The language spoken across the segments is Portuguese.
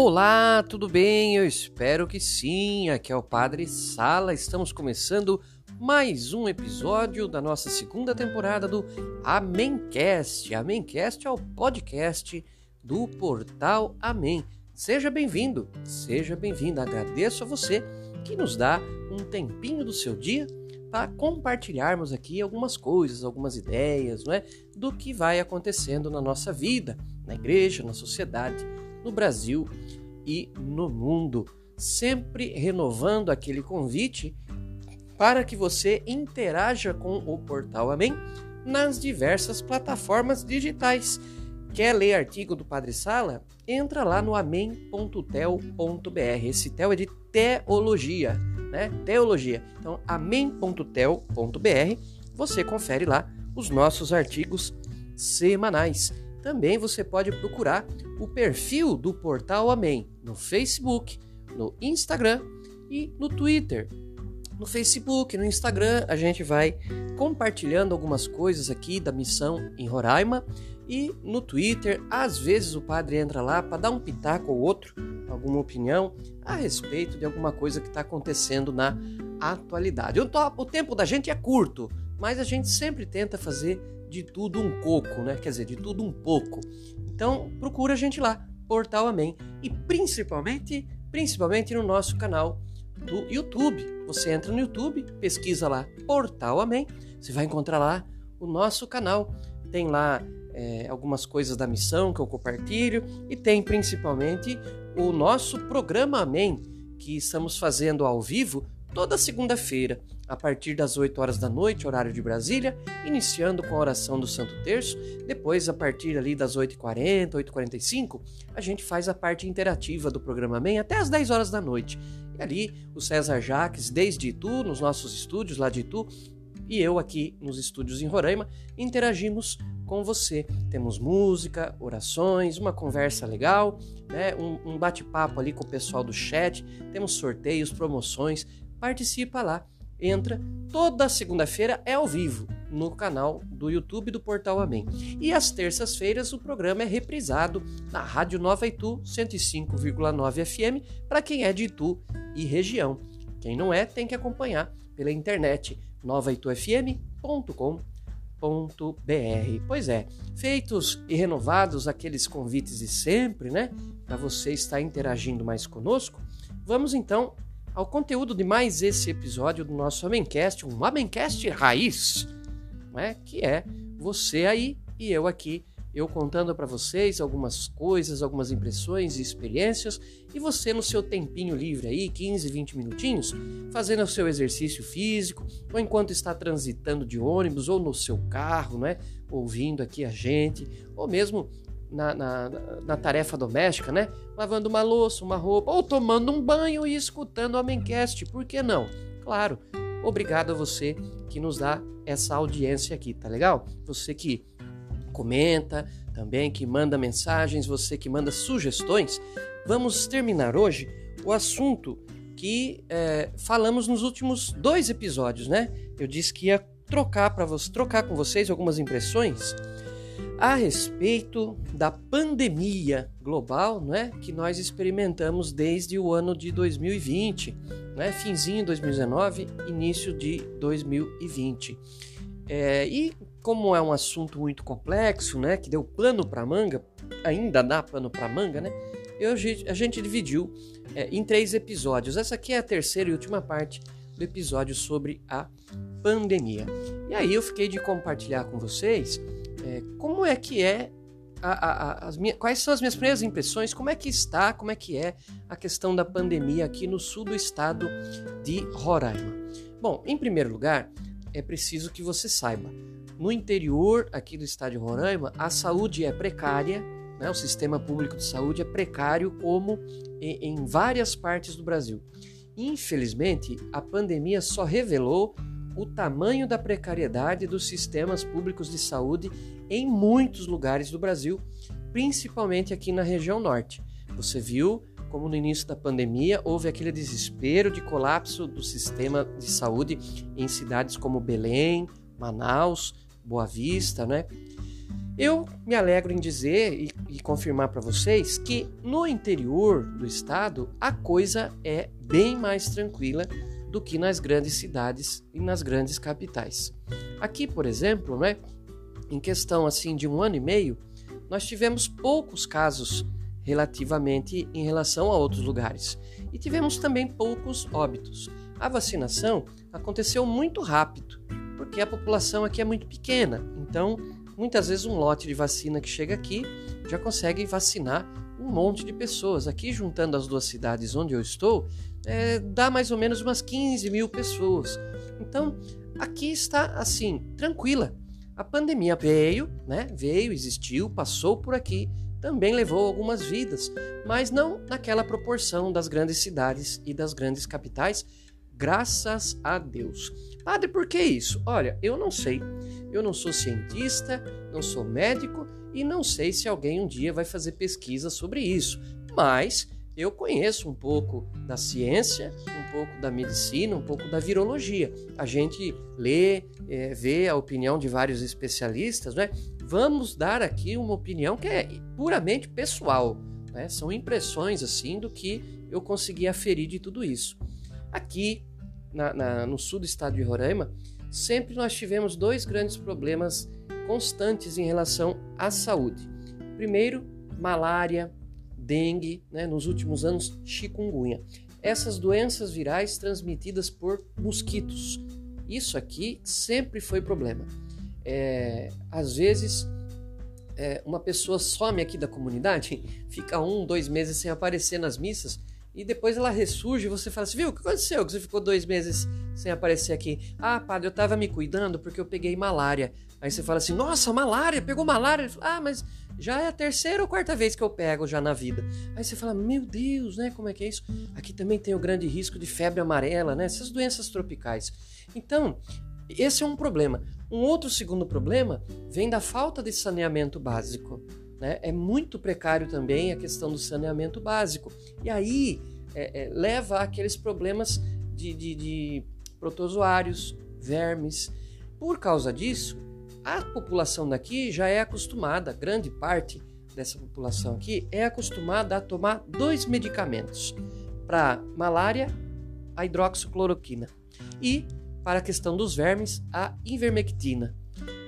Olá, tudo bem? Eu espero que sim. Aqui é o Padre Sala. Estamos começando mais um episódio da nossa segunda temporada do Amencast. Amencast é o podcast do portal Amém. Seja bem-vindo, seja bem-vinda. Agradeço a você que nos dá um tempinho do seu dia para compartilharmos aqui algumas coisas, algumas ideias, não é? Do que vai acontecendo na nossa vida, na igreja, na sociedade no Brasil e no mundo, sempre renovando aquele convite para que você interaja com o portal Amém nas diversas plataformas digitais. Quer ler artigo do Padre Sala? Entra lá no amém.tel.br. Esse tel é de teologia, né? Teologia. Então, amém.tel.br. Você confere lá os nossos artigos semanais. Também você pode procurar o perfil do Portal Amém no Facebook, no Instagram e no Twitter. No Facebook, no Instagram, a gente vai compartilhando algumas coisas aqui da missão em Roraima e no Twitter, às vezes o padre entra lá para dar um pitaco ou outro, alguma opinião a respeito de alguma coisa que está acontecendo na atualidade. O tempo da gente é curto, mas a gente sempre tenta fazer de tudo um pouco, né? Quer dizer, de tudo um pouco. Então, procura a gente lá, Portal Amém, e principalmente, principalmente no nosso canal do YouTube. Você entra no YouTube, pesquisa lá Portal Amém, você vai encontrar lá o nosso canal. Tem lá é, algumas coisas da missão que eu compartilho e tem principalmente o nosso programa Amém, que estamos fazendo ao vivo toda segunda-feira, a partir das 8 horas da noite, horário de Brasília, iniciando com a oração do Santo Terço. Depois, a partir ali das 8h40, 8h45, a gente faz a parte interativa do programa Amém até as 10 horas da noite. E ali, o César Jaques, desde Itu, nos nossos estúdios lá de Itu, e eu aqui nos estúdios em Roraima, interagimos com você. Temos música, orações, uma conversa legal, né? um, um bate-papo ali com o pessoal do chat, temos sorteios, promoções, participa lá. Entra toda segunda-feira é ao vivo no canal do YouTube do Portal Amém. E às terças-feiras o programa é reprisado na Rádio Nova Itu 105,9 FM para quem é de Itu e região. Quem não é tem que acompanhar pela internet novaitufm.com.br. Pois é, feitos e renovados aqueles convites de sempre, né, para você estar interagindo mais conosco, vamos então ao conteúdo de mais esse episódio do nosso Amencast, um Amencast raiz, né? que é você aí e eu aqui, eu contando para vocês algumas coisas, algumas impressões e experiências, e você no seu tempinho livre aí, 15, 20 minutinhos, fazendo o seu exercício físico, ou enquanto está transitando de ônibus, ou no seu carro, né? ouvindo aqui a gente, ou mesmo na, na, na, tarefa doméstica, né? Lavando uma louça, uma roupa, ou tomando um banho e escutando o Amencast, por que não? Claro, obrigado a você que nos dá essa audiência aqui, tá legal? Você que comenta também, que manda mensagens, você que manda sugestões. Vamos terminar hoje o assunto que é, falamos nos últimos dois episódios, né? Eu disse que ia trocar para você, trocar com vocês algumas impressões a respeito da pandemia global né, que nós experimentamos desde o ano de 2020, né, finzinho de 2019, início de 2020. É, e como é um assunto muito complexo, né, que deu pano para manga, ainda dá pano para manga, né, eu, a gente dividiu é, em três episódios. Essa aqui é a terceira e última parte do episódio sobre a pandemia. E aí eu fiquei de compartilhar com vocês é, como é que é a, a, as minhas, quais são as minhas primeiras impressões? Como é que está, como é que é a questão da pandemia aqui no sul do estado de Roraima? Bom, em primeiro lugar, é preciso que você saiba, no interior aqui do estado de Roraima, a saúde é precária, né? o sistema público de saúde é precário como em, em várias partes do Brasil. Infelizmente, a pandemia só revelou o tamanho da precariedade dos sistemas públicos de saúde em muitos lugares do Brasil, principalmente aqui na região norte. Você viu como no início da pandemia houve aquele desespero de colapso do sistema de saúde em cidades como Belém, Manaus, Boa Vista, né? Eu me alegro em dizer e, e confirmar para vocês que no interior do estado a coisa é bem mais tranquila do que nas grandes cidades e nas grandes capitais. Aqui, por exemplo, né, em questão assim de um ano e meio, nós tivemos poucos casos relativamente em relação a outros lugares e tivemos também poucos óbitos. A vacinação aconteceu muito rápido, porque a população aqui é muito pequena, então muitas vezes um lote de vacina que chega aqui já consegue vacinar um monte de pessoas. Aqui, juntando as duas cidades onde eu estou, é, dá mais ou menos umas 15 mil pessoas. Então, aqui está assim, tranquila. A pandemia veio, né? Veio, existiu, passou por aqui, também levou algumas vidas, mas não naquela proporção das grandes cidades e das grandes capitais, graças a Deus. Padre, por que isso? Olha, eu não sei. Eu não sou cientista, não sou médico e não sei se alguém um dia vai fazer pesquisa sobre isso, mas eu conheço um pouco da ciência, um pouco da medicina, um pouco da virologia. A gente lê, é, vê a opinião de vários especialistas, né? Vamos dar aqui uma opinião que é puramente pessoal, né? São impressões assim do que eu consegui aferir de tudo isso. Aqui na, na, no sul do estado de Roraima, sempre nós tivemos dois grandes problemas constantes em relação à saúde. Primeiro, malária, dengue, né, nos últimos anos, chikungunya. Essas doenças virais transmitidas por mosquitos. Isso aqui sempre foi problema. É, às vezes, é, uma pessoa some aqui da comunidade, fica um, dois meses sem aparecer nas missas, e depois ela ressurge e você fala assim, viu, o que aconteceu que você ficou dois meses sem aparecer aqui? Ah, padre, eu tava me cuidando porque eu peguei malária. Aí você fala assim, nossa, malária, pegou malária? Fala, ah, mas já é a terceira ou quarta vez que eu pego já na vida. Aí você fala, meu Deus, né, como é que é isso? Aqui também tem o grande risco de febre amarela, né, essas doenças tropicais. Então, esse é um problema. Um outro segundo problema vem da falta de saneamento básico. Né? É muito precário também a questão do saneamento básico. E aí é, é, leva àqueles problemas de, de, de protozoários, vermes. Por causa disso, a população daqui já é acostumada, grande parte dessa população aqui é acostumada a tomar dois medicamentos para malária, a hidroxicloroquina e para a questão dos vermes, a invermectina.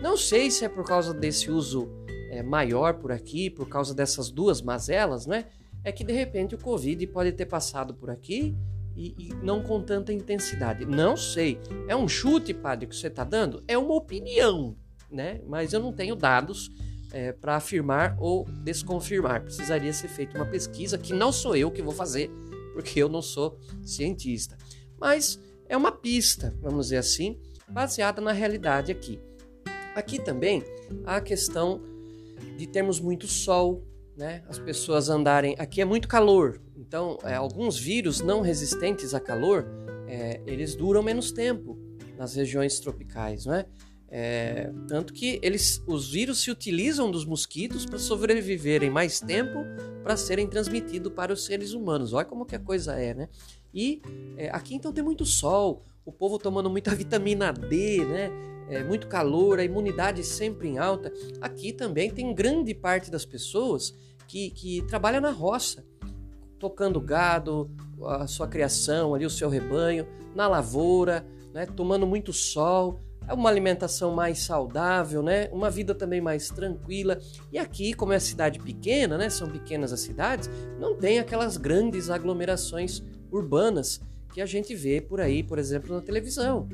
Não sei se é por causa desse uso é, maior por aqui, por causa dessas duas mazelas, né? É que de repente o Covid pode ter passado por aqui e, e não com tanta intensidade. Não sei. É um chute, padre, que você está dando? É uma opinião, né? Mas eu não tenho dados é, para afirmar ou desconfirmar. Precisaria ser feita uma pesquisa que não sou eu que vou fazer, porque eu não sou cientista. Mas é uma pista, vamos dizer assim, baseada na realidade aqui. Aqui também há a questão de termos muito sol, né? As pessoas andarem. Aqui é muito calor, então é, alguns vírus não resistentes a calor, é, eles duram menos tempo nas regiões tropicais, não é? É, tanto que eles, os vírus se utilizam dos mosquitos para sobreviverem mais tempo para serem transmitidos para os seres humanos. Olha como que a coisa é, né? E é, aqui então tem muito sol, o povo tomando muita vitamina D, né? É, muito calor, a imunidade sempre em alta. Aqui também tem grande parte das pessoas que, que trabalha na roça, tocando gado, a sua criação, ali o seu rebanho, na lavoura, né, tomando muito sol, é uma alimentação mais saudável, né? Uma vida também mais tranquila. E aqui, como é cidade pequena, né? São pequenas as cidades, não tem aquelas grandes aglomerações urbanas que a gente vê por aí, por exemplo, na televisão.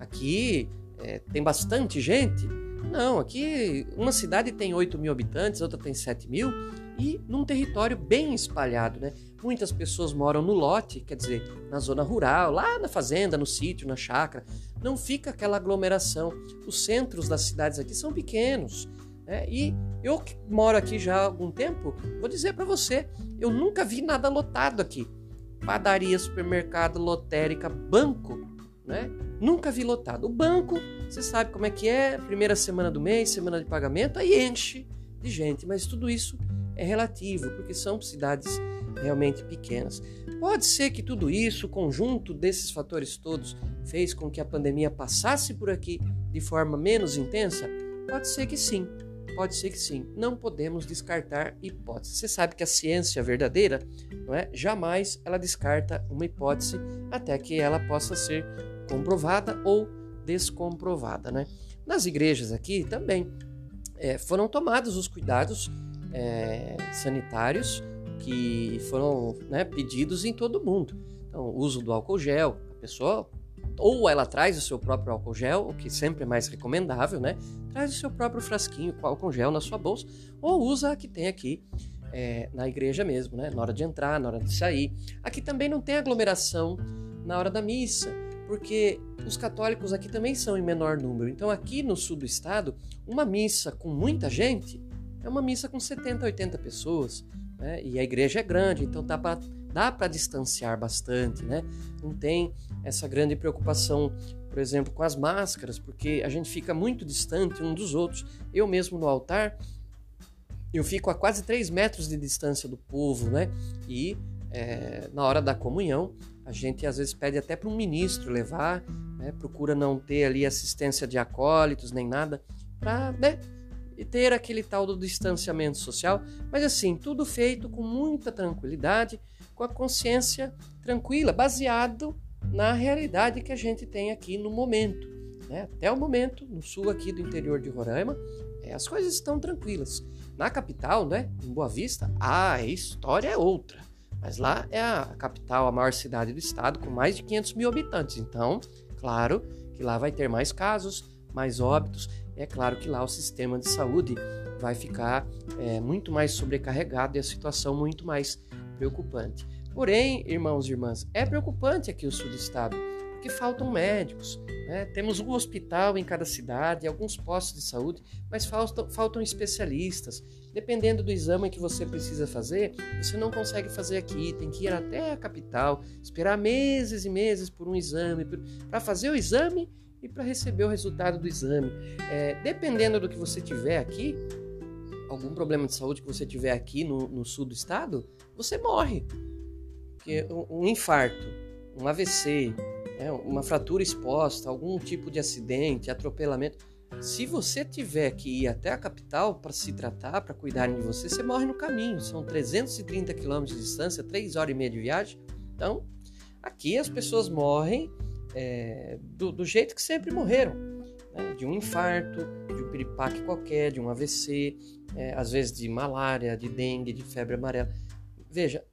Aqui é, tem bastante gente? Não, aqui uma cidade tem 8 mil habitantes, outra tem 7 mil, e num território bem espalhado, né? Muitas pessoas moram no lote, quer dizer, na zona rural, lá na fazenda, no sítio, na chácara. Não fica aquela aglomeração. Os centros das cidades aqui são pequenos. Né? E eu que moro aqui já há algum tempo, vou dizer para você, eu nunca vi nada lotado aqui. Padaria, supermercado, lotérica, banco né? Nunca vi lotado. O banco, você sabe como é que é, primeira semana do mês, semana de pagamento, aí enche de gente, mas tudo isso é relativo, porque são cidades realmente pequenas. Pode ser que tudo isso, o conjunto desses fatores todos, fez com que a pandemia passasse por aqui de forma menos intensa? Pode ser que sim. Pode ser que sim. Não podemos descartar hipóteses. Você sabe que a ciência verdadeira, não é? Jamais ela descarta uma hipótese até que ela possa ser comprovada ou descomprovada, né? Nas igrejas aqui também é, foram tomados os cuidados é, sanitários que foram né, pedidos em todo mundo. Então, o uso do álcool gel, a pessoa ou ela traz o seu próprio álcool gel, o que sempre é mais recomendável, né? Traz o seu próprio frasquinho com álcool gel na sua bolsa, ou usa a que tem aqui é, na igreja mesmo, né? Na hora de entrar, na hora de sair. Aqui também não tem aglomeração na hora da missa, porque os católicos aqui também são em menor número. Então, aqui no sul do estado, uma missa com muita gente é uma missa com 70, 80 pessoas. Né? E a igreja é grande, então dá para dá para distanciar bastante, né? Não tem essa grande preocupação, por exemplo, com as máscaras, porque a gente fica muito distante um dos outros. Eu mesmo no altar, eu fico a quase 3 metros de distância do povo, né? E é, na hora da comunhão, a gente às vezes pede até para um ministro levar, né? procura não ter ali assistência de acólitos nem nada, para né? ter aquele tal do distanciamento social, mas assim, tudo feito com muita tranquilidade, com a consciência tranquila, baseado na realidade que a gente tem aqui no momento. Né? Até o momento, no sul aqui do interior de Roraima, é, as coisas estão tranquilas. Na capital, né, em Boa Vista, a história é outra. Mas lá é a capital, a maior cidade do estado, com mais de 500 mil habitantes. Então, claro que lá vai ter mais casos, mais óbitos é claro que lá o sistema de saúde vai ficar é, muito mais sobrecarregado e a situação muito mais preocupante. Porém, irmãos e irmãs, é preocupante aqui o sul do estado, porque faltam médicos. Né? Temos um hospital em cada cidade, alguns postos de saúde, mas faltam, faltam especialistas. Dependendo do exame que você precisa fazer, você não consegue fazer aqui, tem que ir até a capital, esperar meses e meses por um exame, para fazer o exame e para receber o resultado do exame. É, dependendo do que você tiver aqui, algum problema de saúde que você tiver aqui no, no sul do estado, você morre. Porque um, um infarto, um AVC, é, uma fratura exposta, algum tipo de acidente, atropelamento. Se você tiver que ir até a capital para se tratar, para cuidarem de você, você morre no caminho. São 330 quilômetros de distância, 3 horas e meia de viagem. Então, aqui as pessoas morrem é, do, do, jeito que sempre morreram, né? de um infarto, de um piripaque qualquer, de um AVC, é, às vezes de malária, de dengue, de febre amarela. Veja,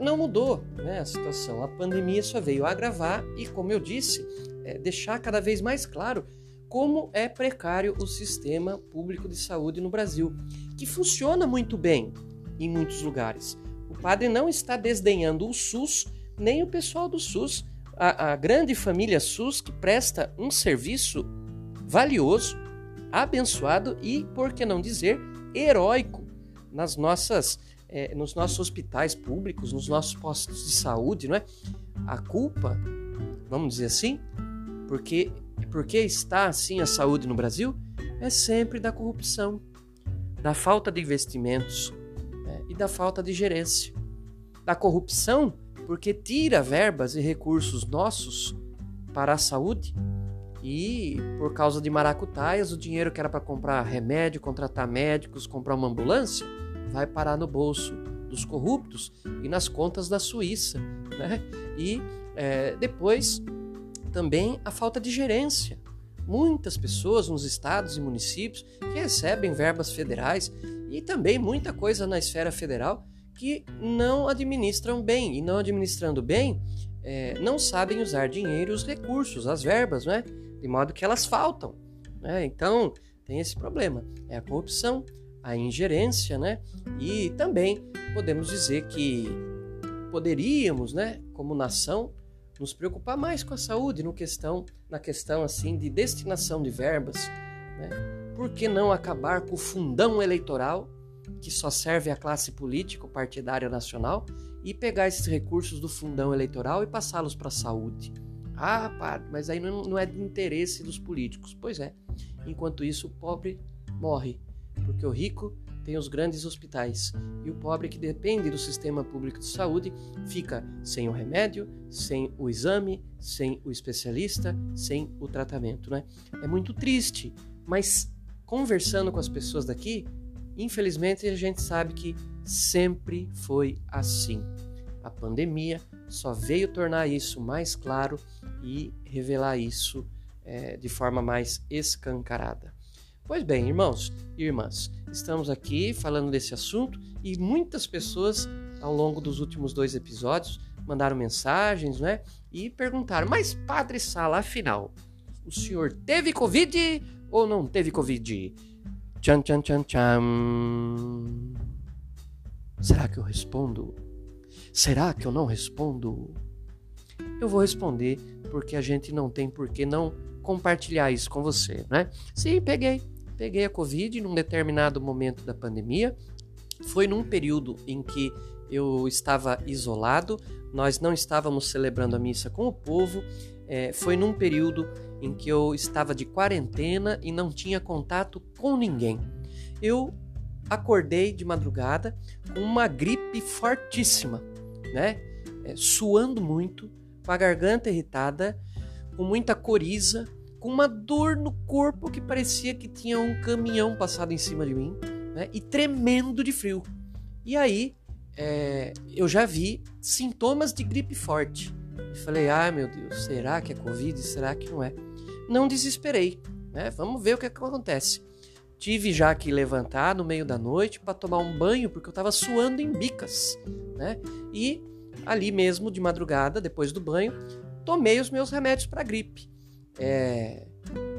não mudou né, a situação. A pandemia só veio agravar e, como eu disse, é, deixar cada vez mais claro como é precário o sistema público de saúde no Brasil, que funciona muito bem em muitos lugares. O padre não está desdenhando o SUS nem o pessoal do SUS a, a grande família SUS que presta um serviço valioso, abençoado e, por que não dizer, heróico nas nossas, é, nos nossos hospitais públicos, nos nossos postos de saúde, não é? A culpa, vamos dizer assim, porque porque está assim a saúde no Brasil é sempre da corrupção, da falta de investimentos né? e da falta de gerência, da corrupção porque tira verbas e recursos nossos para a saúde e por causa de maracutaias, o dinheiro que era para comprar remédio, contratar médicos, comprar uma ambulância, vai parar no bolso dos corruptos e nas contas da Suíça. Né? E é, depois também a falta de gerência. Muitas pessoas nos estados e municípios que recebem verbas federais e também muita coisa na esfera federal que não administram bem. E não administrando bem, é, não sabem usar dinheiro, os recursos, as verbas, né? de modo que elas faltam. Né? Então, tem esse problema. É a corrupção, a ingerência, né? e também podemos dizer que poderíamos, né, como nação, nos preocupar mais com a saúde no questão, na questão assim de destinação de verbas. Né? Por que não acabar com o fundão eleitoral que só serve à classe político partidária nacional e pegar esses recursos do fundão eleitoral e passá-los para a saúde. Ah, padre, mas aí não é de interesse dos políticos. Pois é. Enquanto isso, o pobre morre, porque o rico tem os grandes hospitais e o pobre que depende do sistema público de saúde fica sem o remédio, sem o exame, sem o especialista, sem o tratamento, né? É muito triste, mas conversando com as pessoas daqui, infelizmente a gente sabe que sempre foi assim. A pandemia só veio tornar isso mais claro e revelar isso é, de forma mais escancarada. Pois bem, irmãos e irmãs, estamos aqui falando desse assunto e muitas pessoas ao longo dos últimos dois episódios mandaram mensagens, né? E perguntaram: Mas, Padre Sala, afinal, o senhor teve Covid ou não teve Covid? Tchan, tchan, tchan, tchan. Será que eu respondo? Será que eu não respondo? Eu vou responder porque a gente não tem por que não compartilhar isso com você, né? Sim, peguei. Peguei a Covid num determinado momento da pandemia. Foi num período em que eu estava isolado, nós não estávamos celebrando a missa com o povo. É, foi num período em que eu estava de quarentena e não tinha contato com ninguém. Eu acordei de madrugada com uma gripe fortíssima, né? É, suando muito, com a garganta irritada, com muita coriza, com uma dor no corpo que parecia que tinha um caminhão passado em cima de mim, né? E tremendo de frio. E aí é, eu já vi sintomas de gripe forte. Falei, ah, meu Deus, será que é Covid? Será que não é? Não desesperei, né? Vamos ver o que, é que acontece. Tive já que levantar no meio da noite para tomar um banho, porque eu estava suando em bicas, né? E ali mesmo, de madrugada, depois do banho, tomei os meus remédios para gripe. É...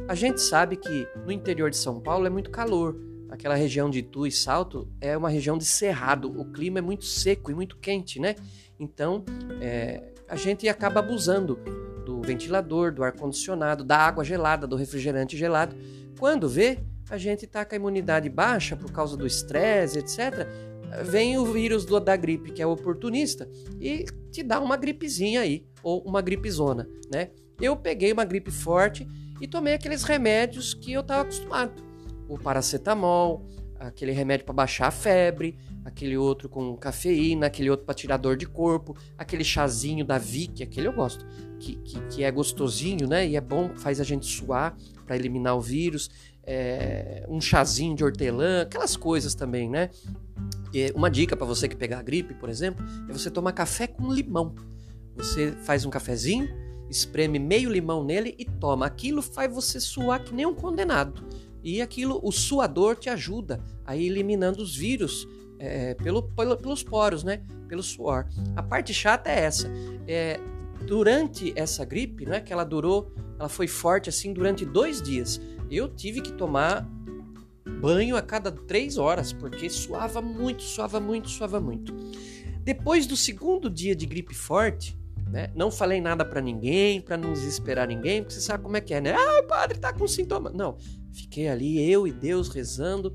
A gente sabe que no interior de São Paulo é muito calor, aquela região de Itu e Salto é uma região de cerrado, o clima é muito seco e muito quente, né? Então é, a gente acaba abusando do ventilador, do ar-condicionado, da água gelada, do refrigerante gelado. Quando vê, a gente está com a imunidade baixa por causa do estresse, etc. Vem o vírus do, da gripe, que é oportunista, e te dá uma gripezinha aí, ou uma gripezona, né? Eu peguei uma gripe forte e tomei aqueles remédios que eu estava acostumado o paracetamol, aquele remédio para baixar a febre, aquele outro com cafeína, aquele outro para tirar dor de corpo, aquele chazinho da Vic, aquele eu gosto, que, que, que, é gostosinho, né? E é bom, faz a gente suar para eliminar o vírus. É, um chazinho de hortelã, aquelas coisas também, né? E uma dica para você que pegar gripe, por exemplo, é você tomar café com limão. Você faz um cafezinho, espreme meio limão nele e toma. Aquilo faz você suar que nem um condenado. E aquilo, o suador te ajuda a ir eliminando os vírus é, pelo, pelo, pelos poros, né? Pelo suor. A parte chata é essa. É, durante essa gripe, né? Que ela durou, ela foi forte assim durante dois dias. Eu tive que tomar banho a cada três horas, porque suava muito, suava muito, suava muito. Depois do segundo dia de gripe forte, né? Não falei nada para ninguém, para não desesperar ninguém, porque você sabe como é que é, né? Ah, o padre tá com sintoma. Não, fiquei ali eu e Deus rezando.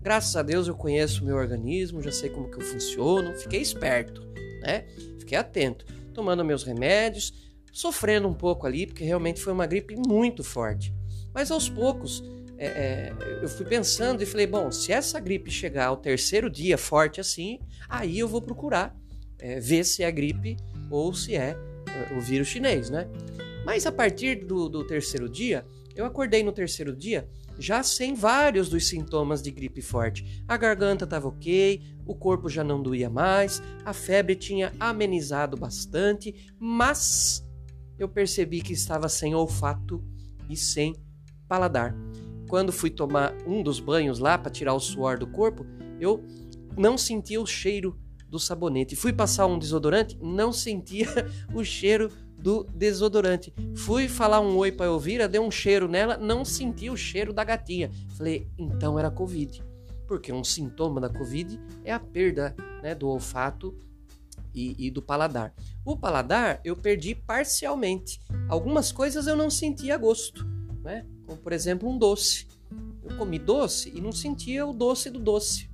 Graças a Deus eu conheço o meu organismo, já sei como que eu funciono, fiquei esperto, né? Fiquei atento, tomando meus remédios, sofrendo um pouco ali, porque realmente foi uma gripe muito forte. Mas aos poucos é, é, eu fui pensando e falei, bom, se essa gripe chegar ao terceiro dia forte assim, aí eu vou procurar é, ver se é gripe ou se é uh, o vírus chinês, né? Mas a partir do, do terceiro dia, eu acordei no terceiro dia já sem vários dos sintomas de gripe forte. A garganta estava ok, o corpo já não doía mais, a febre tinha amenizado bastante, mas eu percebi que estava sem olfato e sem paladar. Quando fui tomar um dos banhos lá para tirar o suor do corpo, eu não sentia o cheiro do sabonete. Fui passar um desodorante, não sentia o cheiro do desodorante. Fui falar um oi para Elvira, deu um cheiro nela, não senti o cheiro da gatinha. Falei, então era Covid. Porque um sintoma da Covid é a perda né, do olfato e, e, do paladar. O paladar eu perdi parcialmente. Algumas coisas eu não sentia gosto, né? como por exemplo um doce. Eu comi doce e não sentia o doce do doce.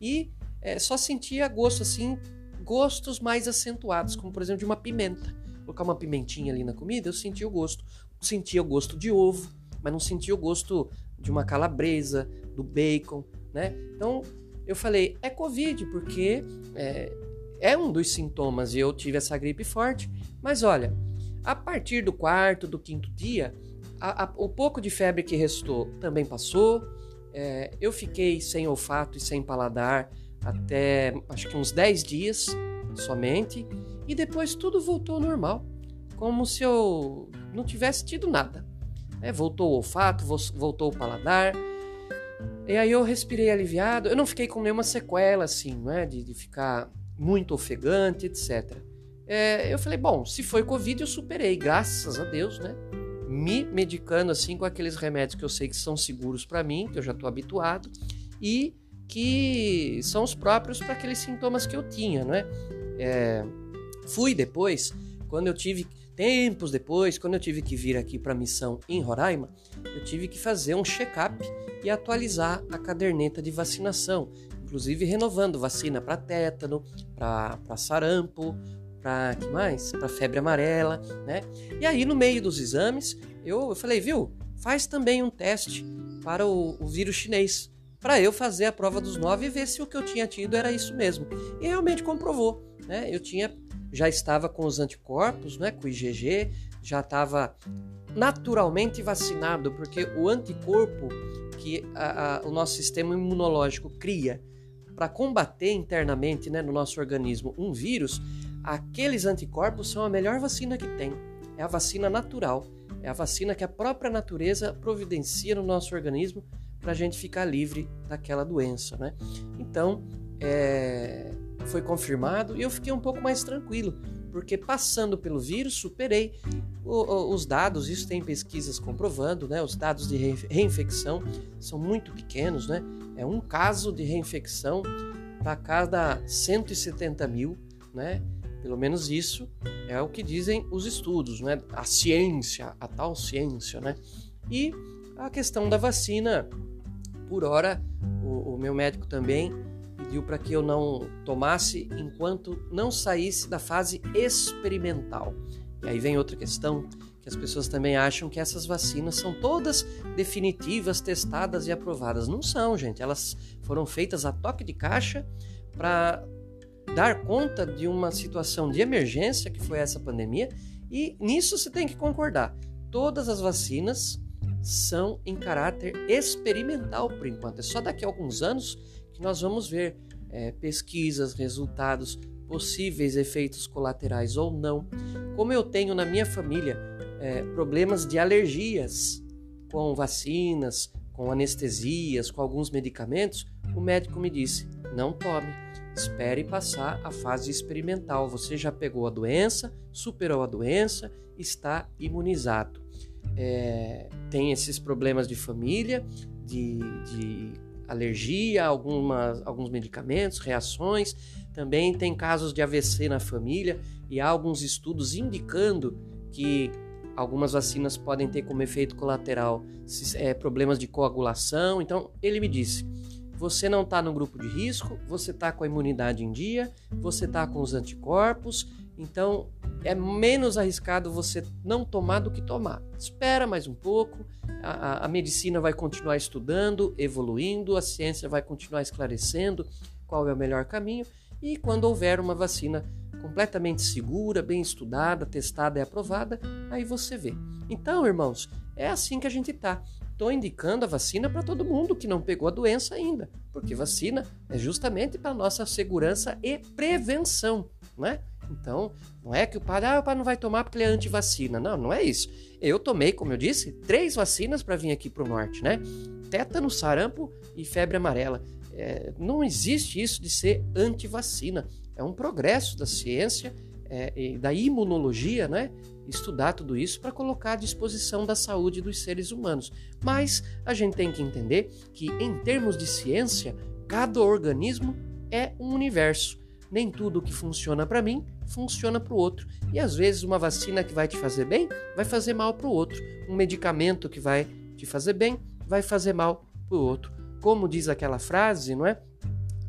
E é, só sentia gosto assim, gostos mais acentuados, como por exemplo de uma pimenta. Colocar uma pimentinha ali na comida, eu sentia o gosto. Sentia o gosto de ovo, mas não sentia o gosto de uma calabresa, do bacon, né? Então eu falei, é Covid, porque é, é um dos sintomas e eu tive essa gripe forte. Mas olha, a partir do quarto, do quinto dia, a, a, o pouco de febre que restou também passou É, eu fiquei sem olfato e sem paladar até acho que uns 10 dias somente, e depois tudo voltou ao normal, como se eu não tivesse tido nada. É, voltou o olfato, voltou o paladar, e aí eu respirei aliviado. Eu não fiquei com nenhuma sequela assim, né, de, de ficar muito ofegante, etc. É, eu falei, bom, se foi Covid, eu superei, graças a Deus, né? Me medicando assim com aqueles remédios que eu sei que são seguros para mim, que eu já estou habituado, e que são os próprios para aqueles sintomas que eu tinha, né? É, fui depois, quando eu tive, tempos depois, quando eu tive que vir aqui para a missão em Roraima, eu tive que fazer um check-up e atualizar a caderneta de vacinação, inclusive renovando vacina para tétano, para sarampo, para que mais? Para febre amarela, né? E aí no meio dos exames, eu, eu falei, viu? Faz também um teste para o, o vírus chinês, para eu fazer a prova dos nove e ver se o que eu tinha tido era isso mesmo. E realmente comprovou, né? Eu tinha já estava com os anticorpos, né, com o IgG, já estava naturalmente vacinado, porque o anticorpo que a, a, o nosso sistema imunológico cria para combater internamente né, no nosso organismo um vírus, aqueles anticorpos são a melhor vacina que tem. É a vacina natural, é a vacina que a própria natureza providencia no nosso organismo para a gente ficar livre daquela doença. Né? Então, é, foi confirmado e eu fiquei um pouco mais tranquilo, porque passando pelo vírus, superei os dados, isso tem pesquisas comprovando, né? Os dados de reinfecção são muito pequenos, né? É um caso de reinfecção para cada 170 mil, né? Pelo menos isso é o que dizem os estudos, né? A ciência, a tal ciência, né? E a questão da vacina, por hora, o, o meu médico também pediu para que eu não tomasse enquanto não saísse da fase experimental. E aí vem outra questão, que as pessoas também acham que essas vacinas são todas definitivas, testadas e aprovadas. Não são, gente. Elas foram feitas a toque de caixa para dar conta de uma situação de emergência que foi essa pandemia, e nisso você tem que concordar. Todas as vacinas são em caráter experimental por enquanto. É só daqui a alguns anos que nós vamos ver é, pesquisas, resultados, possíveis efeitos colaterais ou não. Como eu tenho na minha família é, problemas de alergias com vacinas, com anestesias, com alguns medicamentos, o médico me disse: não tome, espere passar a fase experimental. Você já pegou a doença, superou a doença, está imunizado. É, tem esses problemas de família, de, de alergia algumas, alguns medicamentos, reações. Também tem casos de AVC na família e há alguns estudos indicando que algumas vacinas podem ter como efeito colateral é, problemas de coagulação. Então, ele me disse: você não está no grupo de risco, você está com a imunidade em dia, você está com os anticorpos, então é menos arriscado você não tomar do que tomar. Espera mais um pouco, a, a, medicina vai continuar estudando, evoluindo, a ciência vai continuar esclarecendo qual é o melhor caminho e quando houver uma vacina completamente segura, bem estudada, testada e aprovada, aí você vê. Então, irmãos, é assim que a gente está. Estou indicando a vacina para todo mundo que não pegou a doença ainda, porque vacina é justamente para nossa segurança e prevenção, né? Então, não é que o padre, ah, o padre não vai tomar porque ele é anti-vacina. Não, não é isso. Eu tomei, como eu disse, três vacinas para vir aqui para o norte, né? Tétano, sarampo e febre amarela. É, não existe isso de ser anti-vacina. É um progresso da ciência é, da imunologia, né? Estudar tudo isso para colocar à disposição da saúde dos seres humanos. Mas a gente tem que entender que, em termos de ciência, cada organismo é um universo nem tudo que funciona para mim funciona para o outro. E às vezes uma vacina que vai te fazer bem vai fazer mal para o outro. Um medicamento que vai te fazer bem vai fazer mal para o outro. Como diz aquela frase, não é?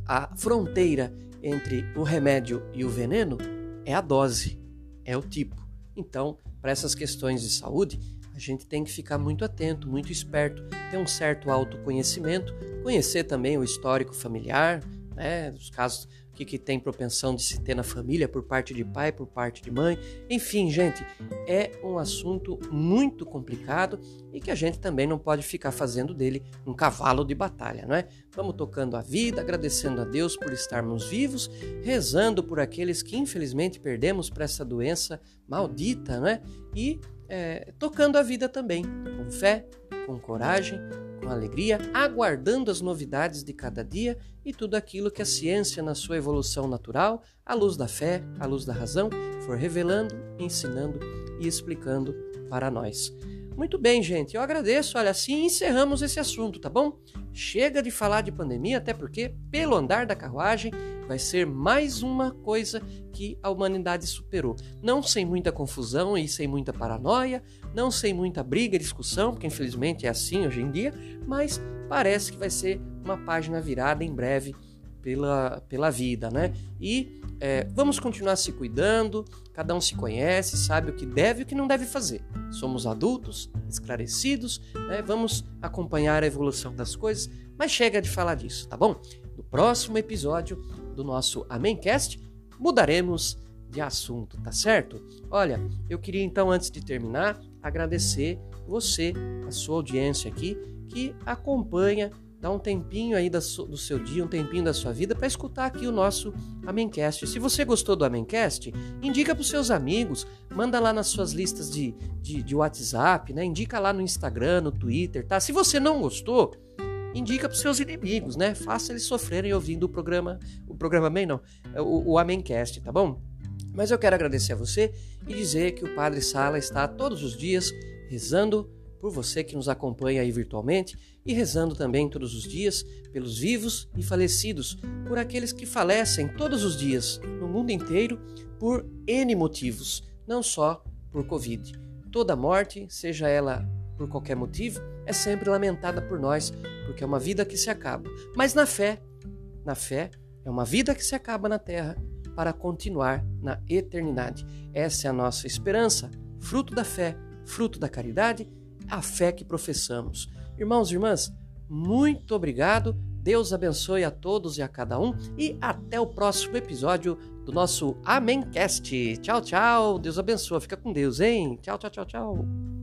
A fronteira entre o remédio e o veneno é a dose, é o tipo. Então, para essas questões de saúde, a gente tem que ficar muito atento, muito esperto, ter um certo autoconhecimento, conhecer também o histórico familiar, né? Os casos que, que tem propensão de se ter na família por parte de pai, por parte de mãe. Enfim, gente, é um assunto muito complicado e que a gente também não pode ficar fazendo dele um cavalo de batalha, não é? Vamos tocando a vida, agradecendo a Deus por estarmos vivos, rezando por aqueles que infelizmente perdemos para essa doença maldita, não é? E é, tocando a vida também, com fé, com coragem, com alegria, aguardando as novidades de cada dia e tudo aquilo que a ciência, na sua evolução natural, à luz da fé, à luz da razão, for revelando, ensinando e explicando para nós. Muito bem, gente, eu agradeço. Olha, assim encerramos esse assunto, tá bom? Chega de falar de pandemia, até porque, pelo andar da carruagem, vai ser mais uma coisa que a humanidade superou. Não sem muita confusão e sem muita paranoia, não sem muita briga e discussão, porque infelizmente é assim hoje em dia, mas parece que vai ser uma página virada em breve pela, pela vida, né? E é, vamos continuar se cuidando, cada um se conhece, sabe o que deve e o que não deve fazer. Somos adultos, esclarecidos, né? vamos acompanhar a evolução das coisas, mas chega de falar disso, tá bom? No próximo episódio do nosso Amencast, mudaremos de assunto, tá certo? Olha, eu queria então, antes de terminar, agradecer você, a sua audiência aqui, que acompanha dá um tempinho aí do seu dia, um tempinho da sua vida para escutar aqui o nosso Amencast. Se você gostou do Amencast, indica para os seus amigos, manda lá nas suas listas de, de, de, WhatsApp, né? Indica lá no Instagram, no Twitter, tá? Se você não gostou, indica para os seus inimigos, né? Faça eles sofrerem ouvindo o programa, o programa bem não, o, o Amencast, tá bom? Mas eu quero agradecer a você e dizer que o Padre Sala está todos os dias rezando por você que nos acompanha aí virtualmente e rezando também todos os dias pelos vivos e falecidos, por aqueles que falecem todos os dias no mundo inteiro por N motivos, não só por Covid. Toda morte, seja ela por qualquer motivo, é sempre lamentada por nós, porque é uma vida que se acaba. Mas na fé, na fé, é uma vida que se acaba na terra para continuar na eternidade. Essa é a nossa esperança, fruto da fé, fruto da caridade a fé que professamos. Irmãos e irmãs, muito obrigado. Deus abençoe a todos e a cada um e até o próximo episódio do nosso Amencast. Tchau, tchau. Deus abençoe. Fica com Deus, hein? Tchau, tchau, tchau, tchau.